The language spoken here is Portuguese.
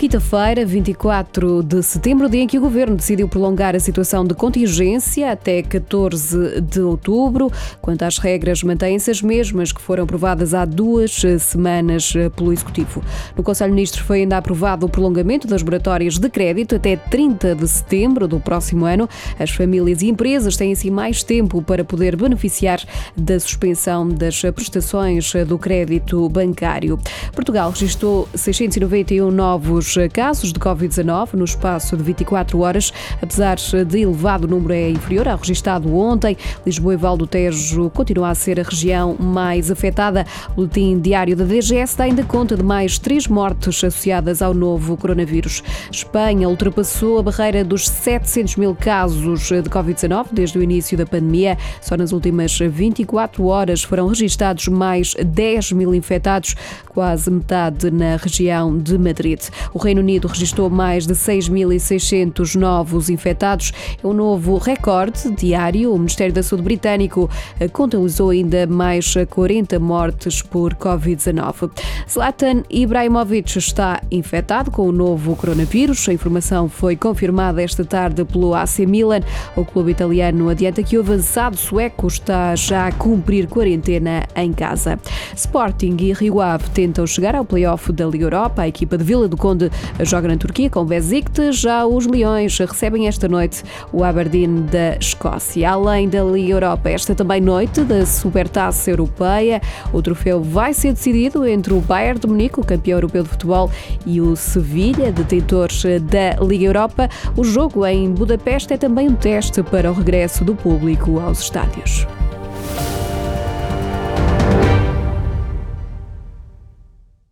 Quinta-feira, 24 de setembro, dia em que o Governo decidiu prolongar a situação de contingência até 14 de outubro. Quanto às regras, mantêm-se as mesmas que foram aprovadas há duas semanas pelo Executivo. No Conselho de Ministros foi ainda aprovado o prolongamento das moratórias de crédito até 30 de setembro do próximo ano. As famílias e empresas têm assim mais tempo para poder beneficiar da suspensão das prestações do crédito bancário. Portugal registrou 691 novos casos de Covid-19 no espaço de 24 horas, apesar de elevado número é inferior ao registado ontem. Lisboa e Val do Tejo continua a ser a região mais afetada. O boletim diário da DGS dá ainda conta de mais três mortes associadas ao novo coronavírus. Espanha ultrapassou a barreira dos 700 mil casos de Covid-19 desde o início da pandemia. Só nas últimas 24 horas foram registados mais 10 mil infectados, quase metade na região de Madrid. O Reino Unido registrou mais de 6.600 novos infectados. É um novo recorde diário. O Ministério da Saúde britânico eh, contabilizou ainda mais 40 mortes por Covid-19. Zlatan Ibrahimovic está infectado com o novo coronavírus. A informação foi confirmada esta tarde pelo AC Milan. O clube italiano adianta que o avançado sueco está já a cumprir quarentena em casa. Sporting e Rio Ave tentam chegar ao play-off da Liga Europa. A equipa de Vila do Conde joga na Turquia com Besiktas. Já os Leões recebem esta noite o Aberdeen da Escócia. Além da Liga Europa, esta também noite da Supertaça Europeia. O troféu vai ser decidido entre o Bayern de Munique, o campeão europeu de futebol, e o Sevilha, detentores da Liga Europa. O jogo em Budapeste é também um teste para o regresso do público aos estádios.